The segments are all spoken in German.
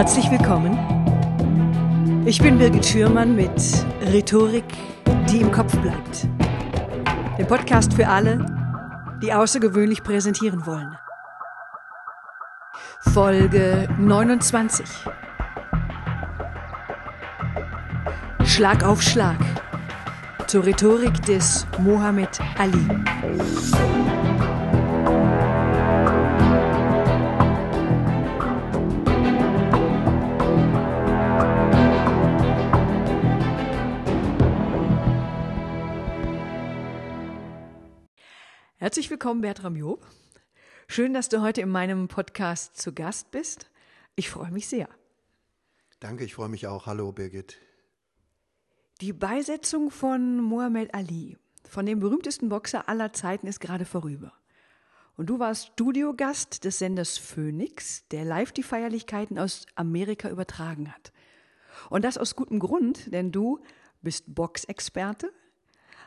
Herzlich willkommen. Ich bin Birgit Schürmann mit Rhetorik, die im Kopf bleibt. Dem Podcast für alle, die außergewöhnlich präsentieren wollen. Folge 29. Schlag auf Schlag. Zur Rhetorik des Mohammed Ali. Herzlich willkommen, Bertram Job. Schön, dass du heute in meinem Podcast zu Gast bist. Ich freue mich sehr. Danke, ich freue mich auch. Hallo, Birgit. Die Beisetzung von Muhammad Ali, von dem berühmtesten Boxer aller Zeiten, ist gerade vorüber. Und du warst Studiogast des Senders Phoenix, der live die Feierlichkeiten aus Amerika übertragen hat. Und das aus gutem Grund, denn du bist Boxexperte,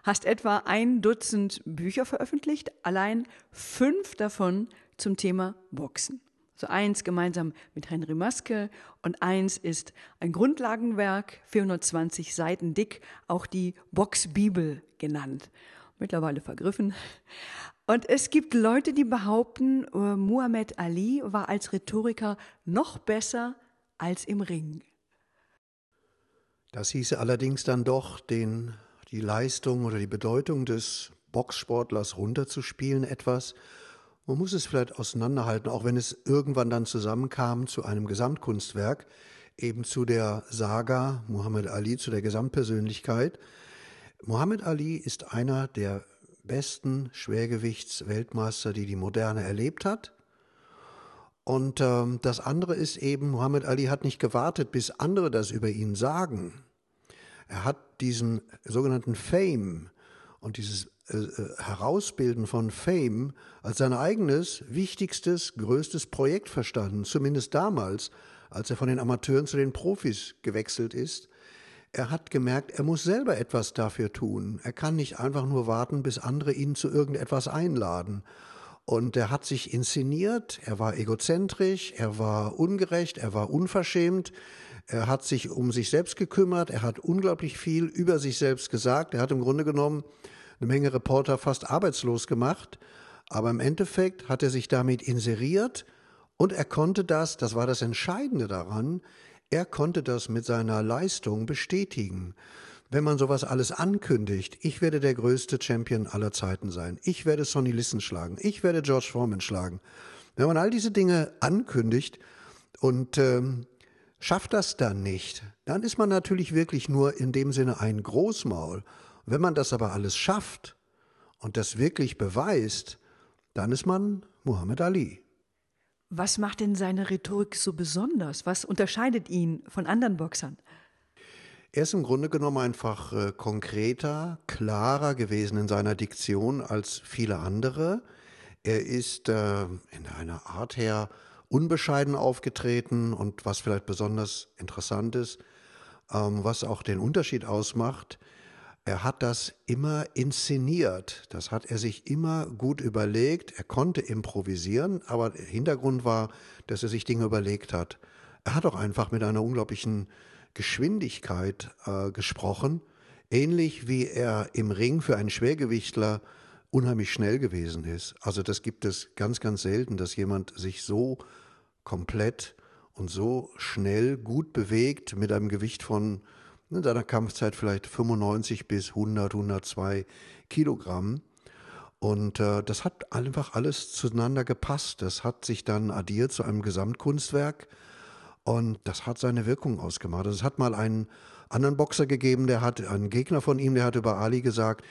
hast etwa ein Dutzend Bücher veröffentlicht, allein fünf davon zum Thema Boxen. So eins gemeinsam mit Henry Maske und eins ist ein Grundlagenwerk, 420 Seiten dick, auch die Boxbibel genannt. Mittlerweile vergriffen. Und es gibt Leute, die behaupten, äh, Muhammad Ali war als Rhetoriker noch besser als im Ring. Das hieße allerdings dann doch, den die Leistung oder die Bedeutung des Boxsportlers runterzuspielen etwas. Man muss es vielleicht auseinanderhalten, auch wenn es irgendwann dann zusammenkam zu einem Gesamtkunstwerk, eben zu der Saga Muhammad Ali, zu der Gesamtpersönlichkeit. Muhammad Ali ist einer der besten Schwergewichtsweltmeister, die die Moderne erlebt hat. Und ähm, das andere ist eben, Muhammad Ali hat nicht gewartet, bis andere das über ihn sagen. Er hat diesen sogenannten Fame und dieses äh, äh, Herausbilden von Fame als sein eigenes, wichtigstes, größtes Projekt verstanden, zumindest damals, als er von den Amateuren zu den Profis gewechselt ist. Er hat gemerkt, er muss selber etwas dafür tun. Er kann nicht einfach nur warten, bis andere ihn zu irgendetwas einladen. Und er hat sich inszeniert, er war egozentrisch, er war ungerecht, er war unverschämt, er hat sich um sich selbst gekümmert, er hat unglaublich viel über sich selbst gesagt. Er hat im Grunde genommen eine Menge Reporter fast arbeitslos gemacht, aber im Endeffekt hat er sich damit inseriert und er konnte das, das war das Entscheidende daran, er konnte das mit seiner Leistung bestätigen. Wenn man sowas alles ankündigt, ich werde der größte Champion aller Zeiten sein, ich werde Sonny Lisson schlagen, ich werde George Foreman schlagen. Wenn man all diese Dinge ankündigt und ähm, Schafft das dann nicht, dann ist man natürlich wirklich nur in dem Sinne ein Großmaul. Wenn man das aber alles schafft und das wirklich beweist, dann ist man Muhammad Ali. Was macht denn seine Rhetorik so besonders? Was unterscheidet ihn von anderen Boxern? Er ist im Grunde genommen einfach äh, konkreter, klarer gewesen in seiner Diktion als viele andere. Er ist äh, in einer Art her unbescheiden aufgetreten und was vielleicht besonders interessant ist, ähm, was auch den Unterschied ausmacht, er hat das immer inszeniert. Das hat er sich immer gut überlegt. Er konnte improvisieren, aber Hintergrund war, dass er sich Dinge überlegt hat. Er hat auch einfach mit einer unglaublichen Geschwindigkeit äh, gesprochen, ähnlich wie er im Ring für einen Schwergewichtler unheimlich schnell gewesen ist. Also das gibt es ganz, ganz selten, dass jemand sich so komplett und so schnell gut bewegt mit einem Gewicht von in seiner Kampfzeit vielleicht 95 bis 100, 102 Kilogramm. Und äh, das hat einfach alles zueinander gepasst. Das hat sich dann addiert zu einem Gesamtkunstwerk und das hat seine Wirkung ausgemacht. Es hat mal einen anderen Boxer gegeben, der hat, einen Gegner von ihm, der hat über Ali gesagt,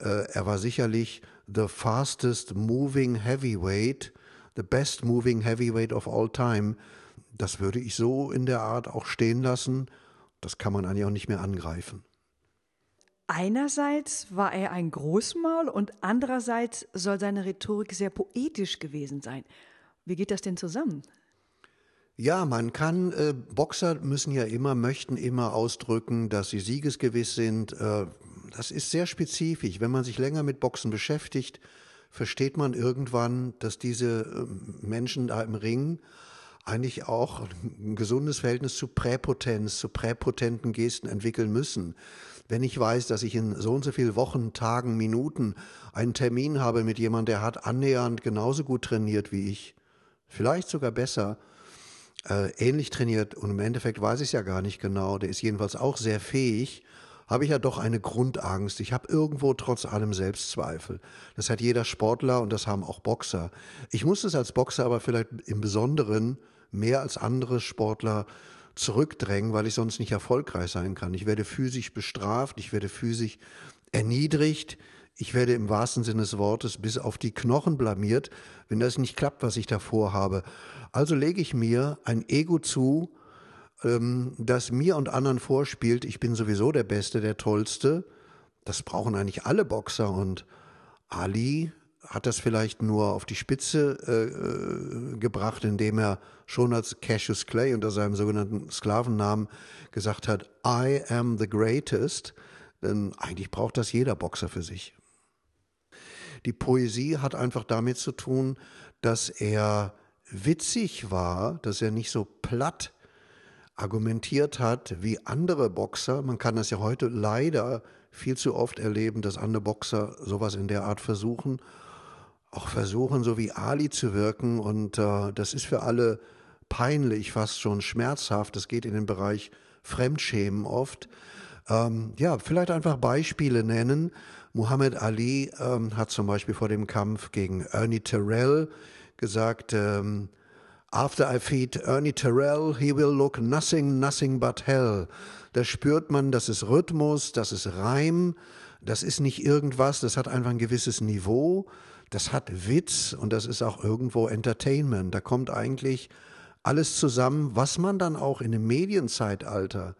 äh, er war sicherlich the fastest moving heavyweight the best moving heavyweight of all time. Das würde ich so in der Art auch stehen lassen. Das kann man eigentlich auch nicht mehr angreifen. Einerseits war er ein Großmaul und andererseits soll seine Rhetorik sehr poetisch gewesen sein. Wie geht das denn zusammen? Ja, man kann, äh, Boxer müssen ja immer, möchten immer ausdrücken, dass sie siegesgewiss sind. Äh, das ist sehr spezifisch. Wenn man sich länger mit Boxen beschäftigt, versteht man irgendwann, dass diese ähm, Menschen da im Ring eigentlich auch ein gesundes Verhältnis zu Präpotenz, zu präpotenten Gesten entwickeln müssen. Wenn ich weiß, dass ich in so und so vielen Wochen, Tagen, Minuten einen Termin habe mit jemandem, der hat annähernd genauso gut trainiert wie ich, vielleicht sogar besser, äh, ähnlich trainiert und im Endeffekt weiß ich es ja gar nicht genau, der ist jedenfalls auch sehr fähig, habe ich ja doch eine Grundangst. Ich habe irgendwo trotz allem Selbstzweifel. Das hat jeder Sportler und das haben auch Boxer. Ich muss es als Boxer aber vielleicht im Besonderen mehr als andere Sportler zurückdrängen, weil ich sonst nicht erfolgreich sein kann. Ich werde physisch bestraft, ich werde physisch erniedrigt, ich werde im wahrsten Sinne des Wortes bis auf die Knochen blamiert, wenn das nicht klappt, was ich davor habe. Also lege ich mir ein Ego zu, ähm, das mir und anderen vorspielt, ich bin sowieso der Beste, der Tollste. Das brauchen eigentlich alle Boxer und Ali hat das vielleicht nur auf die Spitze äh, äh, gebracht, indem er schon als Cassius Clay unter seinem sogenannten Sklavennamen gesagt hat, I am the greatest. Denn eigentlich braucht das jeder Boxer für sich. Die Poesie hat einfach damit zu tun, dass er witzig war, dass er nicht so platt argumentiert hat wie andere Boxer. Man kann das ja heute leider viel zu oft erleben, dass andere Boxer sowas in der Art versuchen auch versuchen, so wie Ali zu wirken. Und äh, das ist für alle peinlich, fast schon schmerzhaft. Das geht in den Bereich Fremdschämen oft. Ähm, ja, vielleicht einfach Beispiele nennen. Muhammad Ali ähm, hat zum Beispiel vor dem Kampf gegen Ernie Terrell gesagt, ähm, After I feed Ernie Terrell, he will look nothing, nothing but hell. Da spürt man, das ist Rhythmus, das ist Reim, das ist nicht irgendwas, das hat einfach ein gewisses Niveau das hat Witz und das ist auch irgendwo Entertainment. Da kommt eigentlich alles zusammen, was man dann auch in dem Medienzeitalter,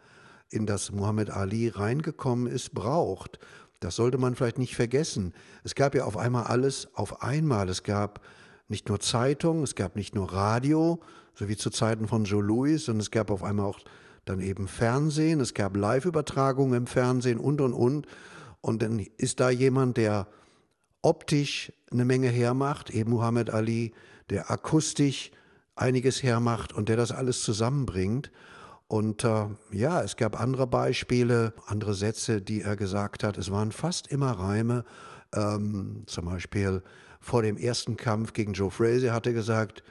in das Muhammad Ali reingekommen ist, braucht. Das sollte man vielleicht nicht vergessen. Es gab ja auf einmal alles auf einmal. Es gab nicht nur Zeitung, es gab nicht nur Radio, so wie zu Zeiten von Joe Louis, sondern es gab auf einmal auch dann eben Fernsehen, es gab Live-Übertragungen im Fernsehen und und und. Und dann ist da jemand, der optisch eine Menge hermacht, eben Muhammad Ali, der akustisch einiges hermacht und der das alles zusammenbringt. Und äh, ja, es gab andere Beispiele, andere Sätze, die er gesagt hat. Es waren fast immer Reime. Ähm, zum Beispiel vor dem ersten Kampf gegen Joe Frazier hat er gesagt,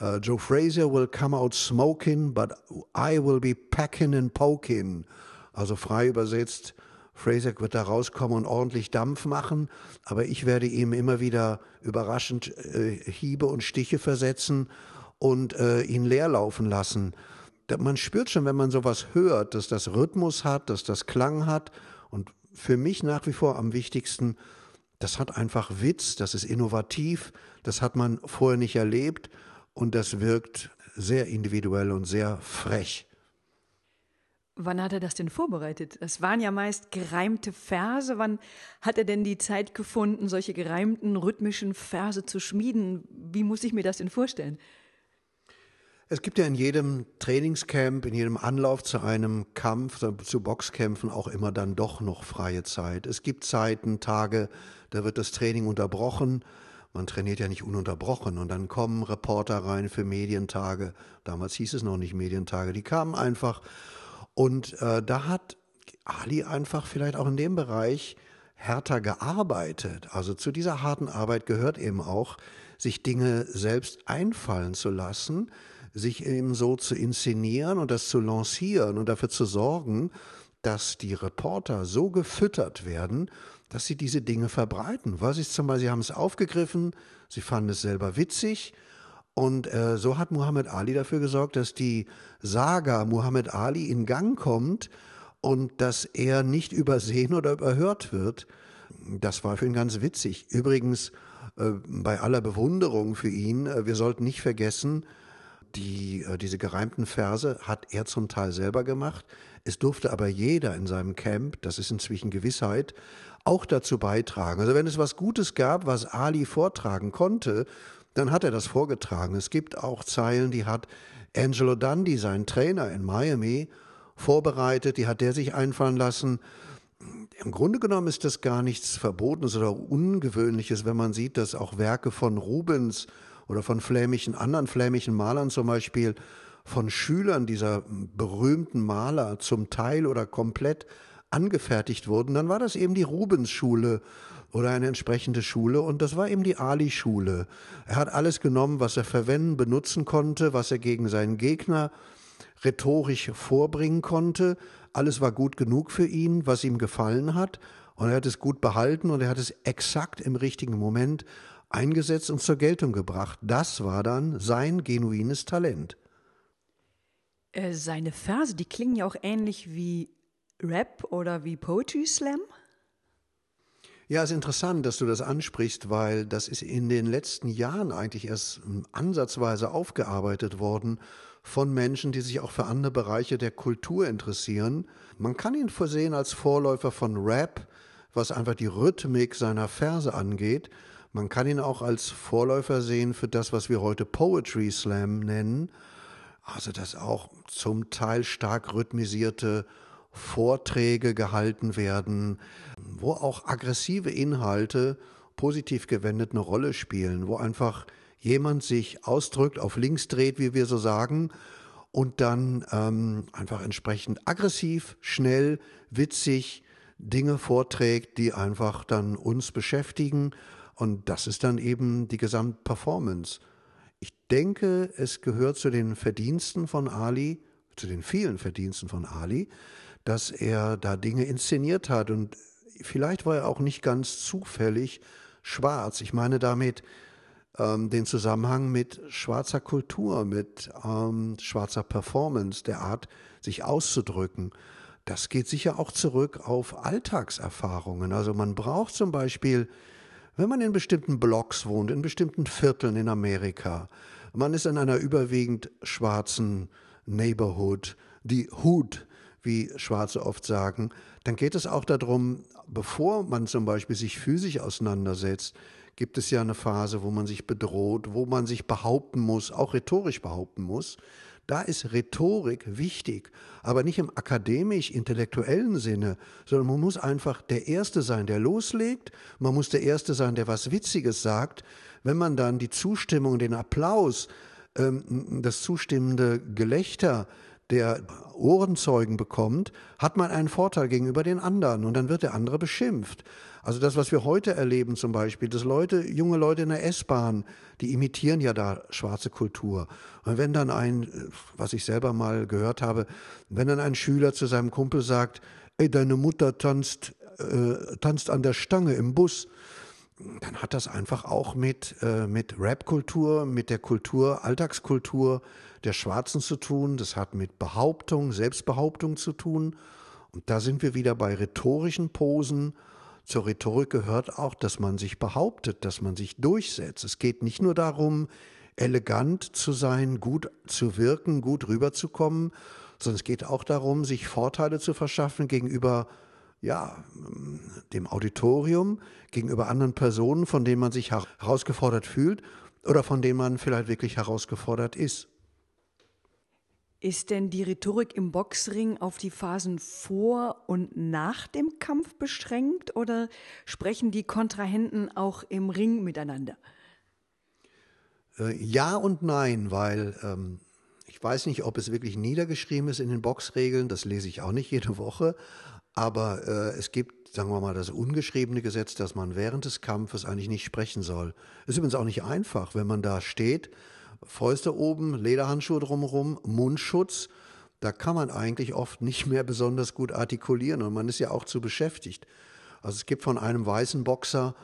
uh, Joe Frazier will come out smoking, but I will be packing and poking. Also frei übersetzt, Fraser wird da rauskommen und ordentlich Dampf machen, aber ich werde ihm immer wieder überraschend äh, Hiebe und Stiche versetzen und äh, ihn leerlaufen lassen. Man spürt schon, wenn man sowas hört, dass das Rhythmus hat, dass das Klang hat und für mich nach wie vor am wichtigsten, das hat einfach Witz, das ist innovativ, das hat man vorher nicht erlebt und das wirkt sehr individuell und sehr frech. Wann hat er das denn vorbereitet? Es waren ja meist gereimte Verse. Wann hat er denn die Zeit gefunden, solche gereimten, rhythmischen Verse zu schmieden? Wie muss ich mir das denn vorstellen? Es gibt ja in jedem Trainingscamp, in jedem Anlauf zu einem Kampf, zu Boxkämpfen auch immer dann doch noch freie Zeit. Es gibt Zeiten, Tage, da wird das Training unterbrochen. Man trainiert ja nicht ununterbrochen und dann kommen Reporter rein für Medientage. Damals hieß es noch nicht Medientage. Die kamen einfach und äh, da hat Ali einfach vielleicht auch in dem Bereich härter gearbeitet. Also zu dieser harten Arbeit gehört eben auch, sich Dinge selbst einfallen zu lassen, sich eben so zu inszenieren und das zu lancieren und dafür zu sorgen, dass die Reporter so gefüttert werden, dass sie diese Dinge verbreiten. Was ist zum Beispiel, sie haben es aufgegriffen, sie fanden es selber witzig, und äh, so hat Muhammad Ali dafür gesorgt, dass die Saga Muhammad Ali in Gang kommt und dass er nicht übersehen oder überhört wird. Das war für ihn ganz witzig. Übrigens, äh, bei aller Bewunderung für ihn, äh, wir sollten nicht vergessen, die, äh, diese gereimten Verse hat er zum Teil selber gemacht. Es durfte aber jeder in seinem Camp, das ist inzwischen Gewissheit, auch dazu beitragen. Also wenn es was Gutes gab, was Ali vortragen konnte, dann hat er das vorgetragen. Es gibt auch Zeilen, die hat Angelo Dundee, sein Trainer in Miami, vorbereitet, die hat der sich einfallen lassen. Im Grunde genommen ist das gar nichts Verbotenes oder Ungewöhnliches, wenn man sieht, dass auch Werke von Rubens oder von flämischen, anderen flämischen Malern zum Beispiel, von Schülern dieser berühmten Maler zum Teil oder komplett angefertigt wurden, dann war das eben die Rubens-Schule oder eine entsprechende Schule und das war eben die Ali-Schule. Er hat alles genommen, was er verwenden, benutzen konnte, was er gegen seinen Gegner rhetorisch vorbringen konnte. Alles war gut genug für ihn, was ihm gefallen hat und er hat es gut behalten und er hat es exakt im richtigen Moment eingesetzt und zur Geltung gebracht. Das war dann sein genuines Talent. Äh, seine Verse, die klingen ja auch ähnlich wie Rap oder wie Poetry Slam. Ja, es ist interessant, dass du das ansprichst, weil das ist in den letzten Jahren eigentlich erst ansatzweise aufgearbeitet worden von Menschen, die sich auch für andere Bereiche der Kultur interessieren. Man kann ihn versehen als Vorläufer von Rap, was einfach die Rhythmik seiner Verse angeht. Man kann ihn auch als Vorläufer sehen für das, was wir heute Poetry Slam nennen. Also das auch zum Teil stark rhythmisierte Vorträge gehalten werden, wo auch aggressive Inhalte positiv gewendet eine Rolle spielen, wo einfach jemand sich ausdrückt, auf links dreht, wie wir so sagen, und dann ähm, einfach entsprechend aggressiv, schnell, witzig Dinge vorträgt, die einfach dann uns beschäftigen. Und das ist dann eben die Gesamtperformance. Ich denke, es gehört zu den Verdiensten von Ali, zu den vielen Verdiensten von Ali, dass er da Dinge inszeniert hat. Und vielleicht war er auch nicht ganz zufällig schwarz. Ich meine damit ähm, den Zusammenhang mit schwarzer Kultur, mit ähm, schwarzer Performance, der Art, sich auszudrücken. Das geht sicher auch zurück auf Alltagserfahrungen. Also man braucht zum Beispiel, wenn man in bestimmten Blocks wohnt, in bestimmten Vierteln in Amerika, man ist in einer überwiegend schwarzen Neighborhood, die Hood wie Schwarze oft sagen, dann geht es auch darum, bevor man zum Beispiel sich physisch auseinandersetzt, gibt es ja eine Phase, wo man sich bedroht, wo man sich behaupten muss, auch rhetorisch behaupten muss. Da ist Rhetorik wichtig, aber nicht im akademisch-intellektuellen Sinne, sondern man muss einfach der Erste sein, der loslegt, man muss der Erste sein, der was Witziges sagt. Wenn man dann die Zustimmung, den Applaus, ähm, das zustimmende Gelächter der Ohrenzeugen bekommt, hat man einen Vorteil gegenüber den anderen und dann wird der andere beschimpft. Also das, was wir heute erleben zum Beispiel, dass Leute, junge Leute in der S-Bahn, die imitieren ja da schwarze Kultur. Und wenn dann ein, was ich selber mal gehört habe, wenn dann ein Schüler zu seinem Kumpel sagt, ey, deine Mutter tanzt, äh, tanzt an der Stange im Bus, dann hat das einfach auch mit, äh, mit Rap-Kultur, mit der Kultur, Alltagskultur der Schwarzen zu tun. Das hat mit Behauptung, Selbstbehauptung zu tun. Und da sind wir wieder bei rhetorischen Posen. Zur Rhetorik gehört auch, dass man sich behauptet, dass man sich durchsetzt. Es geht nicht nur darum, elegant zu sein, gut zu wirken, gut rüberzukommen, sondern es geht auch darum, sich Vorteile zu verschaffen gegenüber ja, dem Auditorium, gegenüber anderen Personen, von denen man sich herausgefordert fühlt oder von denen man vielleicht wirklich herausgefordert ist. Ist denn die Rhetorik im Boxring auf die Phasen vor und nach dem Kampf beschränkt oder sprechen die Kontrahenten auch im Ring miteinander? Äh, ja und nein, weil ähm, ich weiß nicht, ob es wirklich niedergeschrieben ist in den Boxregeln, das lese ich auch nicht jede Woche, aber äh, es gibt, sagen wir mal, das ungeschriebene Gesetz, dass man während des Kampfes eigentlich nicht sprechen soll. Ist übrigens auch nicht einfach, wenn man da steht, Fäuste oben, Lederhandschuhe drumherum, Mundschutz. Da kann man eigentlich oft nicht mehr besonders gut artikulieren und man ist ja auch zu beschäftigt. Also es gibt von einem weißen Boxer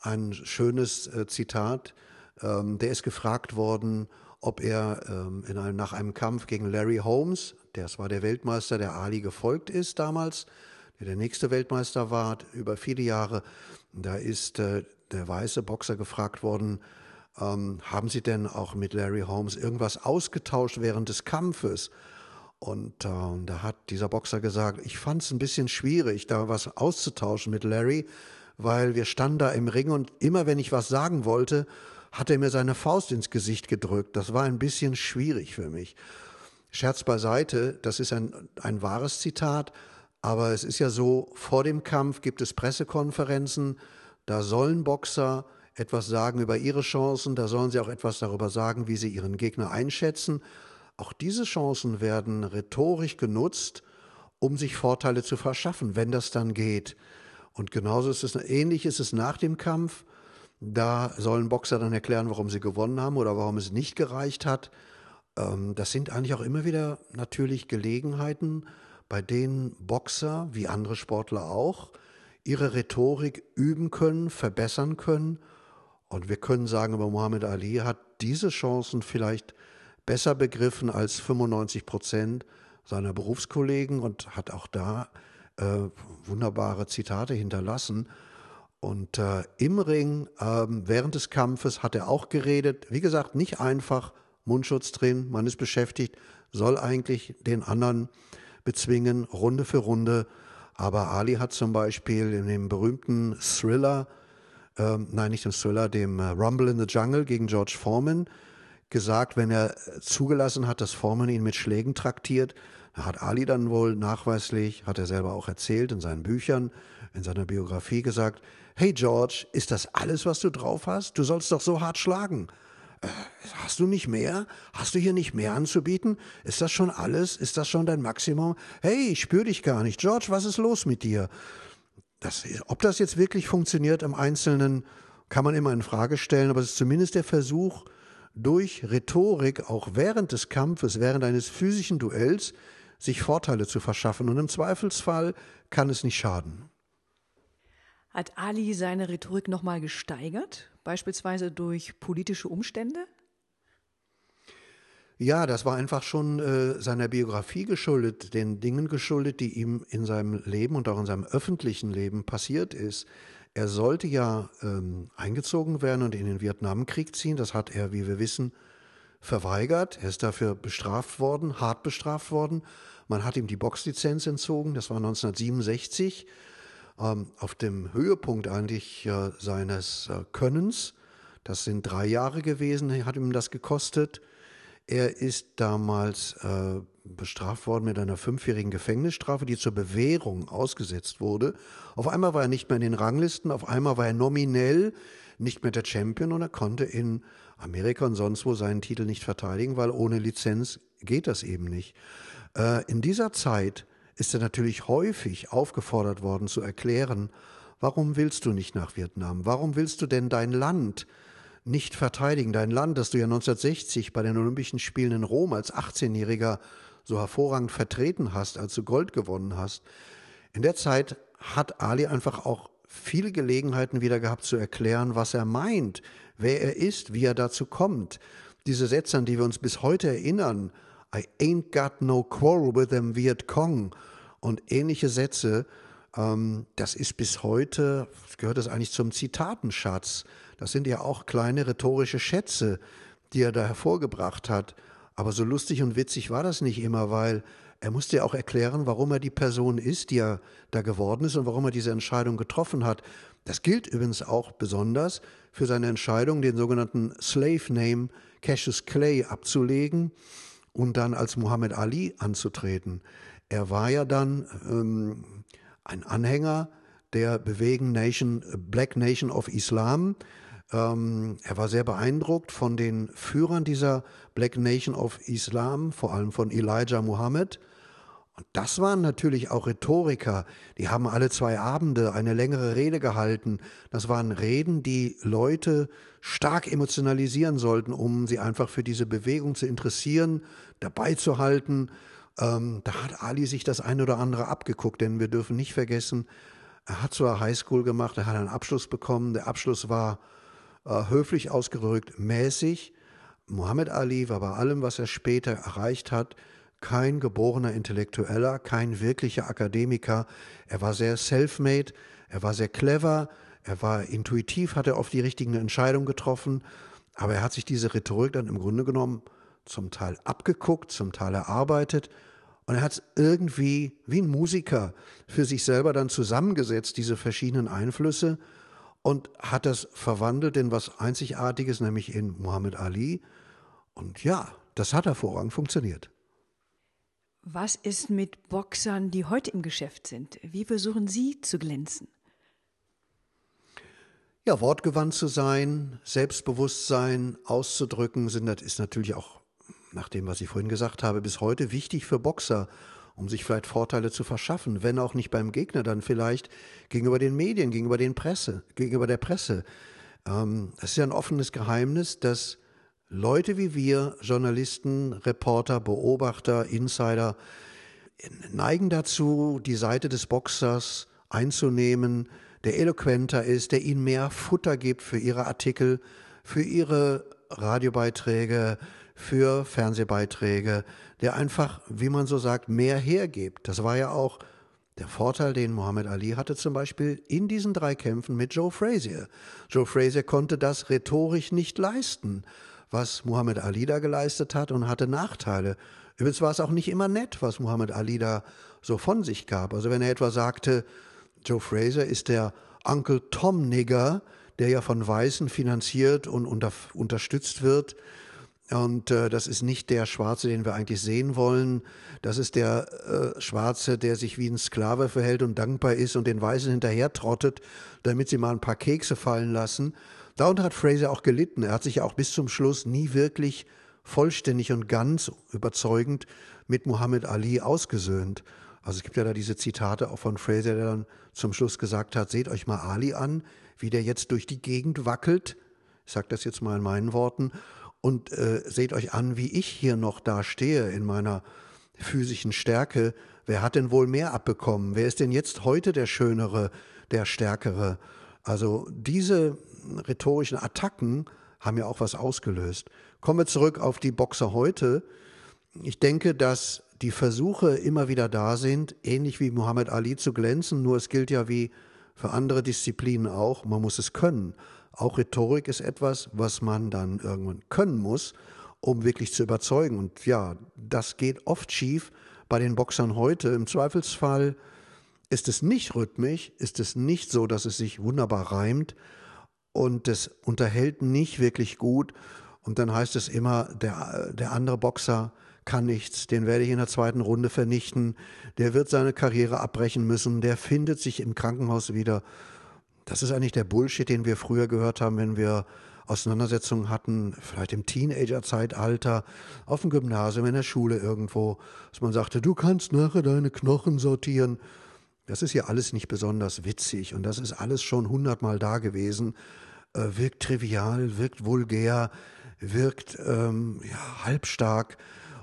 ein schönes äh, Zitat, ähm, der ist gefragt worden, ob er ähm, in einem, nach einem Kampf gegen Larry Holmes, das war der Weltmeister, der Ali gefolgt ist damals, der der nächste Weltmeister war über viele Jahre, da ist äh, der weiße Boxer gefragt worden, ähm, haben Sie denn auch mit Larry Holmes irgendwas ausgetauscht während des Kampfes? Und äh, da hat dieser Boxer gesagt, ich fand es ein bisschen schwierig, da was auszutauschen mit Larry, weil wir standen da im Ring und immer wenn ich was sagen wollte, hat er mir seine Faust ins Gesicht gedrückt. Das war ein bisschen schwierig für mich. Scherz beiseite, das ist ein, ein wahres Zitat, aber es ist ja so, vor dem Kampf gibt es Pressekonferenzen, da sollen Boxer etwas sagen über ihre Chancen, da sollen sie auch etwas darüber sagen, wie sie ihren Gegner einschätzen. Auch diese Chancen werden rhetorisch genutzt, um sich Vorteile zu verschaffen, wenn das dann geht. Und genauso ist es, ähnlich ist es nach dem Kampf. Da sollen Boxer dann erklären, warum sie gewonnen haben oder warum es nicht gereicht hat. Ähm, das sind eigentlich auch immer wieder natürlich Gelegenheiten, bei denen Boxer, wie andere Sportler auch, ihre Rhetorik üben können, verbessern können. Und wir können sagen, aber Muhammad Ali hat diese Chancen vielleicht besser begriffen als 95 Prozent seiner Berufskollegen und hat auch da äh, wunderbare Zitate hinterlassen. Und äh, im Ring, äh, während des Kampfes, hat er auch geredet. Wie gesagt, nicht einfach, Mundschutz drin, man ist beschäftigt, soll eigentlich den anderen bezwingen, Runde für Runde. Aber Ali hat zum Beispiel in dem berühmten Thriller, äh, nein, nicht im Thriller, dem äh, Rumble in the Jungle gegen George Foreman gesagt, wenn er zugelassen hat, dass Foreman ihn mit Schlägen traktiert, hat Ali dann wohl nachweislich, hat er selber auch erzählt in seinen Büchern, in seiner Biografie gesagt, hey George, ist das alles, was du drauf hast? Du sollst doch so hart schlagen. Äh, hast du nicht mehr? Hast du hier nicht mehr anzubieten? Ist das schon alles? Ist das schon dein Maximum? Hey, ich spüre dich gar nicht. George, was ist los mit dir? Das, ob das jetzt wirklich funktioniert im Einzelnen, kann man immer in Frage stellen, aber es ist zumindest der Versuch, durch Rhetorik auch während des Kampfes, während eines physischen Duells, sich Vorteile zu verschaffen. Und im Zweifelsfall kann es nicht schaden. Hat Ali seine Rhetorik nochmal gesteigert, beispielsweise durch politische Umstände? Ja, das war einfach schon äh, seiner Biografie geschuldet, den Dingen geschuldet, die ihm in seinem Leben und auch in seinem öffentlichen Leben passiert ist. Er sollte ja ähm, eingezogen werden und in den Vietnamkrieg ziehen. Das hat er, wie wir wissen, verweigert. Er ist dafür bestraft worden, hart bestraft worden. Man hat ihm die Boxlizenz entzogen, das war 1967, ähm, auf dem Höhepunkt eigentlich äh, seines äh, Könnens. Das sind drei Jahre gewesen, hat ihm das gekostet. Er ist damals äh, bestraft worden mit einer fünfjährigen Gefängnisstrafe, die zur Bewährung ausgesetzt wurde. Auf einmal war er nicht mehr in den Ranglisten, auf einmal war er nominell nicht mehr der Champion und er konnte in Amerika und sonst wo seinen Titel nicht verteidigen, weil ohne Lizenz geht das eben nicht. Äh, in dieser Zeit ist er natürlich häufig aufgefordert worden zu erklären, warum willst du nicht nach Vietnam? Warum willst du denn dein Land nicht verteidigen? Dein Land, das du ja 1960 bei den Olympischen Spielen in Rom als 18-Jähriger so hervorragend vertreten hast, als du Gold gewonnen hast. In der Zeit hat Ali einfach auch viele Gelegenheiten wieder gehabt zu erklären, was er meint, wer er ist, wie er dazu kommt. Diese Sätze, an die wir uns bis heute erinnern, I ain't got no quarrel with them Viet Cong und ähnliche Sätze, das ist bis heute, gehört das eigentlich zum Zitatenschatz. Das sind ja auch kleine rhetorische Schätze, die er da hervorgebracht hat. Aber so lustig und witzig war das nicht immer, weil er musste ja auch erklären, warum er die Person ist, die er da geworden ist und warum er diese Entscheidung getroffen hat. Das gilt übrigens auch besonders für seine Entscheidung, den sogenannten Slave Name Cassius Clay abzulegen und dann als Muhammad Ali anzutreten. Er war ja dann ähm, ein Anhänger der Bewegung Nation, Black Nation of Islam. Ähm, er war sehr beeindruckt von den Führern dieser Black Nation of Islam, vor allem von Elijah Muhammad. Und das waren natürlich auch Rhetoriker, die haben alle zwei Abende eine längere Rede gehalten. Das waren Reden, die Leute stark emotionalisieren sollten, um sie einfach für diese Bewegung zu interessieren, dabei zu halten. Ähm, da hat Ali sich das ein oder andere abgeguckt, denn wir dürfen nicht vergessen, er hat zwar Highschool gemacht, er hat einen Abschluss bekommen, der Abschluss war äh, höflich ausgedrückt mäßig. Muhammad Ali war bei allem, was er später erreicht hat, kein geborener Intellektueller, kein wirklicher Akademiker. Er war sehr self-made, er war sehr clever, er war intuitiv, hat er oft die richtigen Entscheidungen getroffen, aber er hat sich diese Rhetorik dann im Grunde genommen zum Teil abgeguckt, zum Teil erarbeitet und er hat es irgendwie wie ein Musiker für sich selber dann zusammengesetzt, diese verschiedenen Einflüsse und hat das verwandelt in was Einzigartiges, nämlich in Muhammad Ali. Und ja, das hat hervorragend funktioniert. Was ist mit Boxern, die heute im Geschäft sind? Wie versuchen Sie zu glänzen? Ja, wortgewandt zu sein, Selbstbewusstsein auszudrücken, sind, das ist natürlich auch, nach dem, was ich vorhin gesagt habe, bis heute wichtig für Boxer, um sich vielleicht Vorteile zu verschaffen, wenn auch nicht beim Gegner, dann vielleicht gegenüber den Medien, gegenüber den Presse, gegenüber der Presse. Ähm, es ist ja ein offenes Geheimnis, dass Leute wie wir, Journalisten, Reporter, Beobachter, Insider, neigen dazu, die Seite des Boxers einzunehmen, der eloquenter ist, der ihnen mehr Futter gibt für ihre Artikel, für ihre Radiobeiträge, für Fernsehbeiträge, der einfach, wie man so sagt, mehr hergibt. Das war ja auch der Vorteil, den Muhammad Ali hatte zum Beispiel in diesen drei Kämpfen mit Joe Frazier. Joe Frazier konnte das rhetorisch nicht leisten, was Muhammad Ali da geleistet hat und hatte Nachteile. Übrigens war es auch nicht immer nett, was Muhammad Ali da so von sich gab. Also wenn er etwa sagte, Joe Fraser ist der Uncle Tom Nigger, der ja von Weißen finanziert und unter, unterstützt wird. Und äh, das ist nicht der Schwarze, den wir eigentlich sehen wollen. Das ist der äh, Schwarze, der sich wie ein Sklave verhält und dankbar ist und den Weißen hinterher trottet, damit sie mal ein paar Kekse fallen lassen. Darunter hat Fraser auch gelitten. Er hat sich ja auch bis zum Schluss nie wirklich vollständig und ganz überzeugend mit Muhammad Ali ausgesöhnt. Also es gibt ja da diese Zitate auch von Fraser, der dann zum Schluss gesagt hat, seht euch mal Ali an, wie der jetzt durch die Gegend wackelt. Ich sage das jetzt mal in meinen Worten. Und äh, seht euch an, wie ich hier noch da stehe in meiner physischen Stärke. Wer hat denn wohl mehr abbekommen? Wer ist denn jetzt heute der Schönere, der Stärkere? Also diese rhetorischen Attacken haben ja auch was ausgelöst. Kommen wir zurück auf die Boxer heute. Ich denke, dass die Versuche immer wieder da sind, ähnlich wie Muhammad Ali zu glänzen, nur es gilt ja wie für andere Disziplinen auch, man muss es können. Auch Rhetorik ist etwas, was man dann irgendwann können muss, um wirklich zu überzeugen. Und ja, das geht oft schief bei den Boxern heute. Im Zweifelsfall ist es nicht rhythmisch, ist es nicht so, dass es sich wunderbar reimt und es unterhält nicht wirklich gut. Und dann heißt es immer, der, der andere Boxer kann nichts, den werde ich in der zweiten Runde vernichten, der wird seine Karriere abbrechen müssen, der findet sich im Krankenhaus wieder. Das ist eigentlich der Bullshit, den wir früher gehört haben, wenn wir Auseinandersetzungen hatten, vielleicht im Teenager-Zeitalter, auf dem Gymnasium, in der Schule irgendwo, dass man sagte, du kannst nachher deine Knochen sortieren. Das ist ja alles nicht besonders witzig und das ist alles schon hundertmal da gewesen. Äh, wirkt trivial, wirkt vulgär, wirkt ähm, ja, halbstark.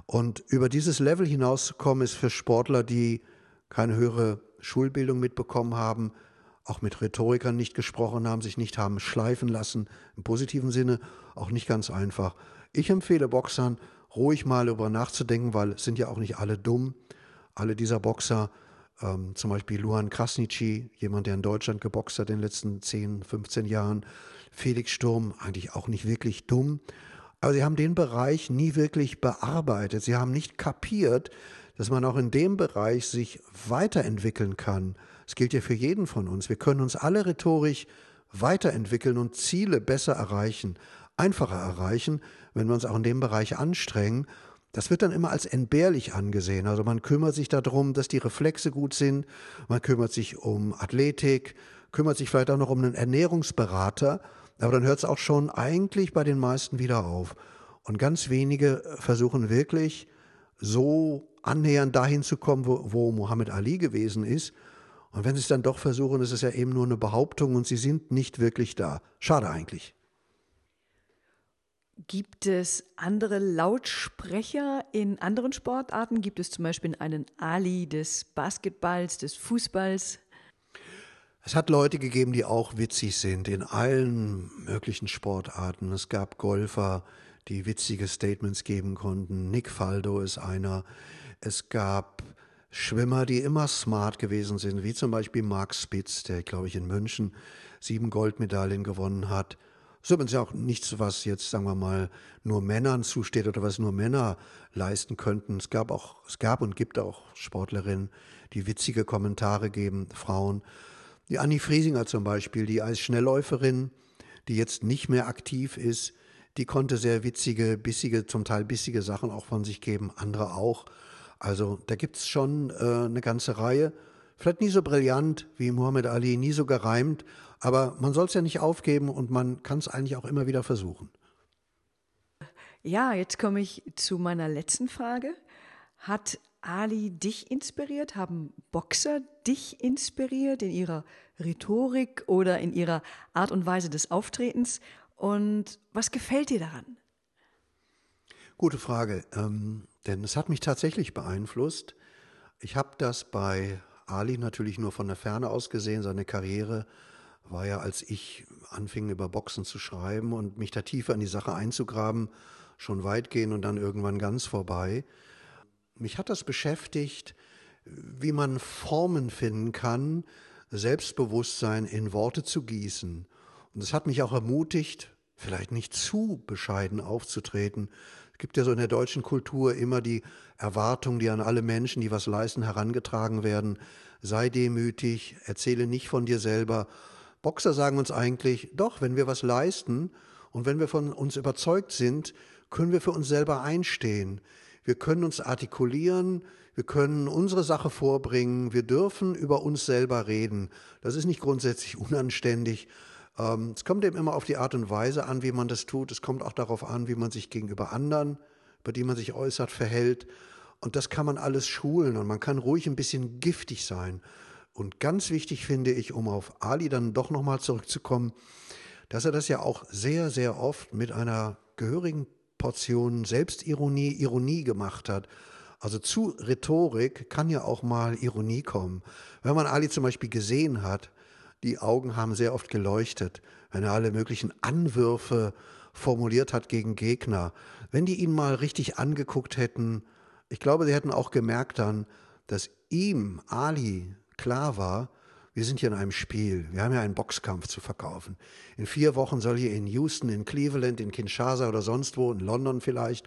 Und über dieses Level hinauszukommen, ist für Sportler, die keine höhere Schulbildung mitbekommen haben, auch mit Rhetorikern nicht gesprochen haben, sich nicht haben schleifen lassen, im positiven Sinne, auch nicht ganz einfach. Ich empfehle Boxern, ruhig mal darüber nachzudenken, weil es sind ja auch nicht alle dumm. Alle dieser Boxer, ähm, zum Beispiel Luan Krasnitschi, jemand, der in Deutschland geboxt hat in den letzten 10, 15 Jahren, Felix Sturm, eigentlich auch nicht wirklich dumm. Aber sie haben den Bereich nie wirklich bearbeitet. Sie haben nicht kapiert, dass man auch in dem Bereich sich weiterentwickeln kann. Es gilt ja für jeden von uns. Wir können uns alle rhetorisch weiterentwickeln und Ziele besser erreichen, einfacher erreichen, wenn wir uns auch in dem Bereich anstrengen. Das wird dann immer als entbehrlich angesehen. Also man kümmert sich darum, dass die Reflexe gut sind, man kümmert sich um Athletik, kümmert sich vielleicht auch noch um einen Ernährungsberater aber dann hört es auch schon eigentlich bei den meisten wieder auf. Und ganz wenige versuchen wirklich so annähernd dahin zu kommen, wo, wo Muhammad Ali gewesen ist. Und wenn sie es dann doch versuchen, ist es ja eben nur eine Behauptung und sie sind nicht wirklich da. Schade eigentlich. Gibt es andere Lautsprecher in anderen Sportarten? Gibt es zum Beispiel einen Ali des Basketballs, des Fußballs? Es hat Leute gegeben, die auch witzig sind in allen möglichen Sportarten. Es gab Golfer, die witzige Statements geben konnten. Nick Faldo ist einer. Es gab Schwimmer, die immer smart gewesen sind, wie zum Beispiel Mark Spitz, der, glaube ich, in München sieben Goldmedaillen gewonnen hat. Das ist übrigens ja auch nichts, was jetzt, sagen wir mal, nur Männern zusteht oder was nur Männer leisten könnten. Es gab auch, es gab und gibt auch Sportlerinnen, die witzige Kommentare geben, Frauen. Die Annie Friesinger zum Beispiel, die als Schnellläuferin, die jetzt nicht mehr aktiv ist, die konnte sehr witzige, bissige, zum Teil bissige Sachen auch von sich geben, andere auch. Also da gibt es schon äh, eine ganze Reihe. Vielleicht nie so brillant wie Muhammad Ali, nie so gereimt, aber man soll es ja nicht aufgeben und man kann es eigentlich auch immer wieder versuchen. Ja, jetzt komme ich zu meiner letzten Frage. Hat Ali dich inspiriert? Haben Boxer dich inspiriert in ihrer Rhetorik oder in ihrer Art und Weise des Auftretens? Und was gefällt dir daran? Gute Frage, ähm, denn es hat mich tatsächlich beeinflusst. Ich habe das bei Ali natürlich nur von der Ferne aus gesehen. Seine Karriere war ja, als ich anfing über Boxen zu schreiben und mich da tiefer in die Sache einzugraben, schon weitgehend und dann irgendwann ganz vorbei. Mich hat das beschäftigt, wie man Formen finden kann, Selbstbewusstsein in Worte zu gießen. Und es hat mich auch ermutigt, vielleicht nicht zu bescheiden aufzutreten. Es gibt ja so in der deutschen Kultur immer die Erwartung, die an alle Menschen, die was leisten, herangetragen werden. Sei demütig, erzähle nicht von dir selber. Boxer sagen uns eigentlich, doch, wenn wir was leisten und wenn wir von uns überzeugt sind, können wir für uns selber einstehen. Wir können uns artikulieren, wir können unsere Sache vorbringen, wir dürfen über uns selber reden. Das ist nicht grundsätzlich unanständig. Ähm, es kommt eben immer auf die Art und Weise an, wie man das tut. Es kommt auch darauf an, wie man sich gegenüber anderen, über die man sich äußert, verhält. Und das kann man alles schulen und man kann ruhig ein bisschen giftig sein. Und ganz wichtig finde ich, um auf Ali dann doch nochmal zurückzukommen, dass er das ja auch sehr, sehr oft mit einer gehörigen Portion Selbstironie, Ironie gemacht hat. Also zu Rhetorik kann ja auch mal Ironie kommen. Wenn man Ali zum Beispiel gesehen hat, die Augen haben sehr oft geleuchtet, wenn er alle möglichen Anwürfe formuliert hat gegen Gegner. Wenn die ihn mal richtig angeguckt hätten, ich glaube, sie hätten auch gemerkt dann, dass ihm, Ali, klar war, wir sind hier in einem Spiel. Wir haben ja einen Boxkampf zu verkaufen. In vier Wochen soll hier in Houston, in Cleveland, in Kinshasa oder sonst wo, in London vielleicht,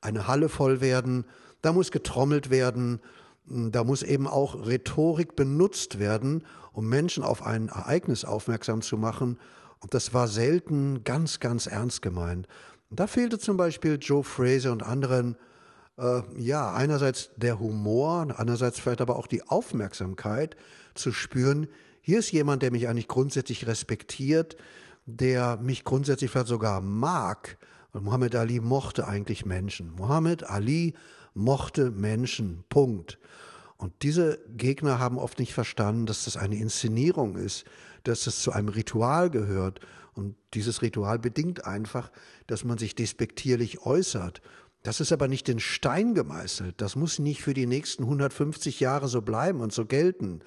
eine Halle voll werden. Da muss getrommelt werden. Da muss eben auch Rhetorik benutzt werden, um Menschen auf ein Ereignis aufmerksam zu machen. Und das war selten ganz, ganz ernst gemeint. Da fehlte zum Beispiel Joe Fraser und anderen, äh, ja, einerseits der Humor, andererseits vielleicht aber auch die Aufmerksamkeit, zu spüren, hier ist jemand, der mich eigentlich grundsätzlich respektiert, der mich grundsätzlich vielleicht sogar mag. Und Muhammad Ali mochte eigentlich Menschen. Muhammad Ali mochte Menschen. Punkt. Und diese Gegner haben oft nicht verstanden, dass das eine Inszenierung ist, dass das zu einem Ritual gehört. Und dieses Ritual bedingt einfach, dass man sich despektierlich äußert. Das ist aber nicht in Stein gemeißelt. Das muss nicht für die nächsten 150 Jahre so bleiben und so gelten.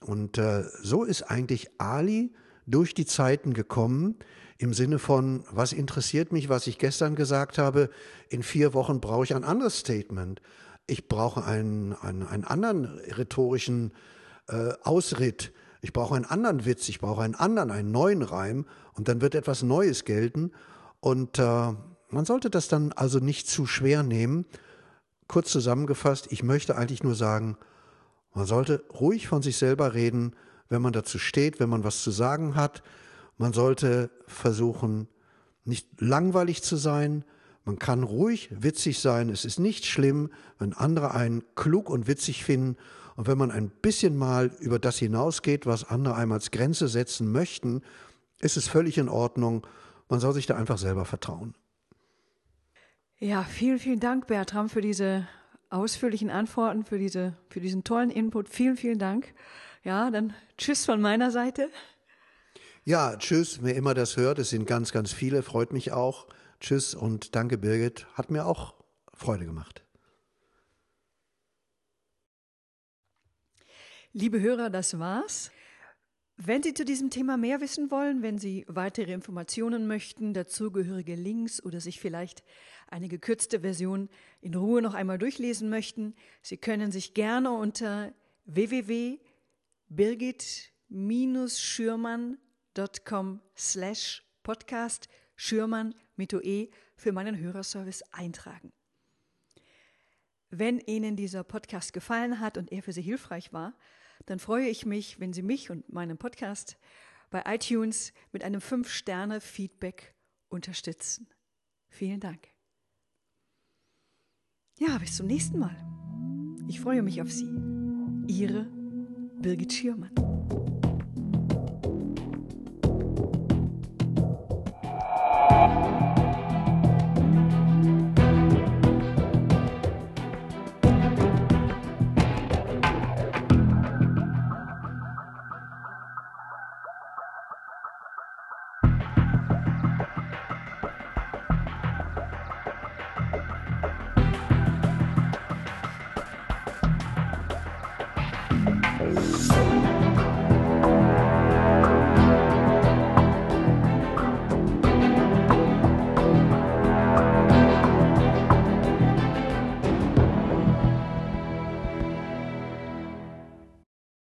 Und äh, so ist eigentlich Ali durch die Zeiten gekommen, im Sinne von, was interessiert mich, was ich gestern gesagt habe, in vier Wochen brauche ich ein anderes Statement. Ich brauche einen, einen, einen anderen rhetorischen äh, Ausritt. Ich brauche einen anderen Witz, ich brauche einen anderen, einen neuen Reim und dann wird etwas Neues gelten. Und äh, man sollte das dann also nicht zu schwer nehmen. Kurz zusammengefasst, ich möchte eigentlich nur sagen, man sollte ruhig von sich selber reden, wenn man dazu steht, wenn man was zu sagen hat. Man sollte versuchen, nicht langweilig zu sein. Man kann ruhig witzig sein. Es ist nicht schlimm, wenn andere einen klug und witzig finden. Und wenn man ein bisschen mal über das hinausgeht, was andere einem als Grenze setzen möchten, ist es völlig in Ordnung. Man soll sich da einfach selber vertrauen. Ja, vielen, vielen Dank, Bertram, für diese ausführlichen Antworten, für, diese, für diesen tollen Input. Vielen, vielen Dank. Ja, dann tschüss von meiner Seite. Ja, tschüss, wer immer das hört, es sind ganz, ganz viele, freut mich auch. Tschüss und danke Birgit, hat mir auch Freude gemacht. Liebe Hörer, das war's. Wenn Sie zu diesem Thema mehr wissen wollen, wenn Sie weitere Informationen möchten, dazugehörige Links oder sich vielleicht eine gekürzte Version in Ruhe noch einmal durchlesen möchten, Sie können sich gerne unter www.birgit-schürmann.com slash podcast Schürmann mit OE für meinen Hörerservice eintragen. Wenn Ihnen dieser Podcast gefallen hat und er für Sie hilfreich war, dann freue ich mich, wenn Sie mich und meinen Podcast bei iTunes mit einem 5-Sterne-Feedback unterstützen. Vielen Dank. Ja, bis zum nächsten Mal. Ich freue mich auf Sie. Ihre Birgit Schürmann.